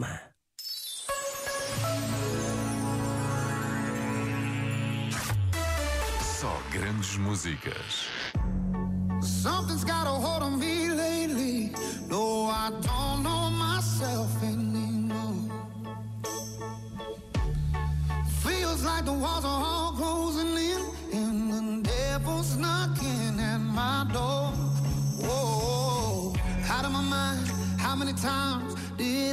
Enigma. Só grandes músicas. Something's got a hold on me lately. No, I don't know myself anymore. Feels like the walls are all closing in, and the devil's knocking at my door. Whoa, out of my mind. How many times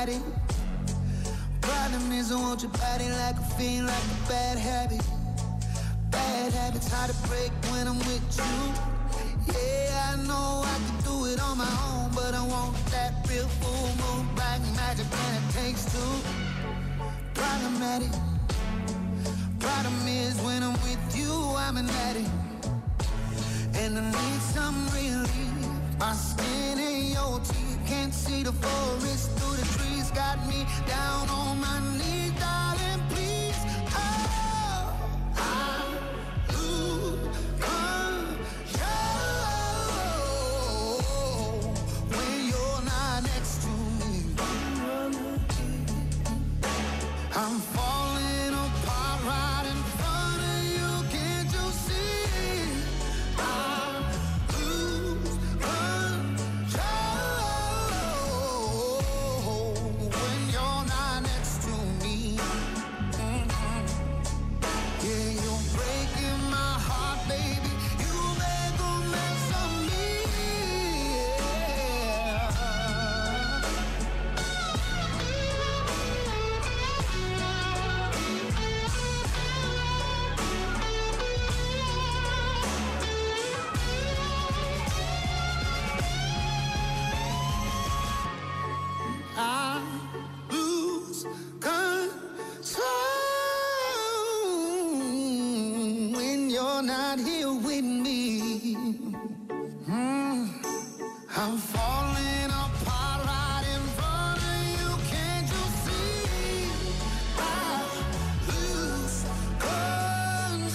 Problematic. Problem is, I want your body like a fiend, like a bad habit. Bad habits hard to break when I'm with you. Yeah, I know I can do it on my own, but I want that real full moon black magic, and it takes two. Problematic. Problem is, when I'm with you, I'm an addict, and I need some relief. My skin ain't your teeth, can't see the forest. Got me down on you're not here with me. Mm. I'm falling apart right in front of you. Can't you see? I lose control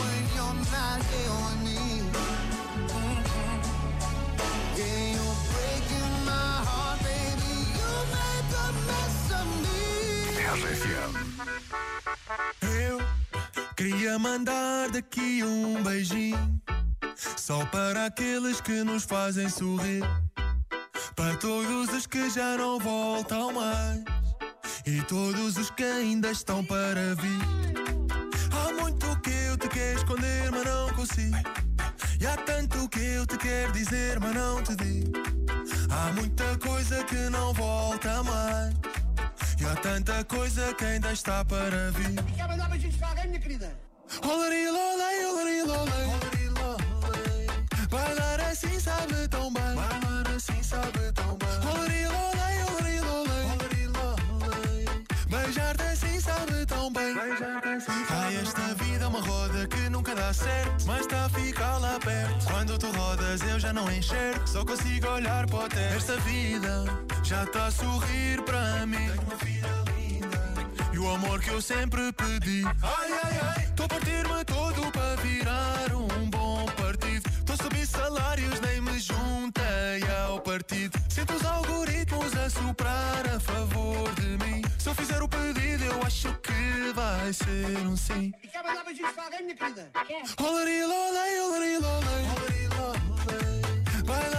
when you're not here with me. Mhm. Yeah, you're breaking my heart, baby. You make a mess of me. RFM. Queria mandar daqui um beijinho Só para aqueles que nos fazem sorrir Para todos os que já não voltam mais E todos os que ainda estão para vir. Há muito que eu te quero esconder, mas não consigo. E há tanto que eu te quero dizer, mas não te digo. Há muita coisa que não volta mais tanta coisa que ainda está para vir Quer mandar beijinhos para alguém, minha querida? Olari, lolei, olari, lolei. Bailar assim sabe tão bem. Bailar assim sabe tão bem. Olari, lolei, olari, lolei. Beijar-te assim sabe tão bem. Ai, esta vida é uma roda que nunca dá certo. Mas está a ficar lá perto. Quando tu rodas, eu já não enxergo. Só consigo olhar para o teto. Esta vida já está a sorrir para mim. Tenho uma vida linda. E o amor que eu sempre pedi. Ai, ai, ai. Tô a partir-me todo para virar um bom partido. Tô a subir salários, nem me juntei ao partido. Sinto os algoritmos a soprar a favor de mim. Se eu fizer o pedido, eu acho que vai ser um sim. E quer mandar beijinhos para alguém, minha querida? Olari, lolei, olari. Olari. Vai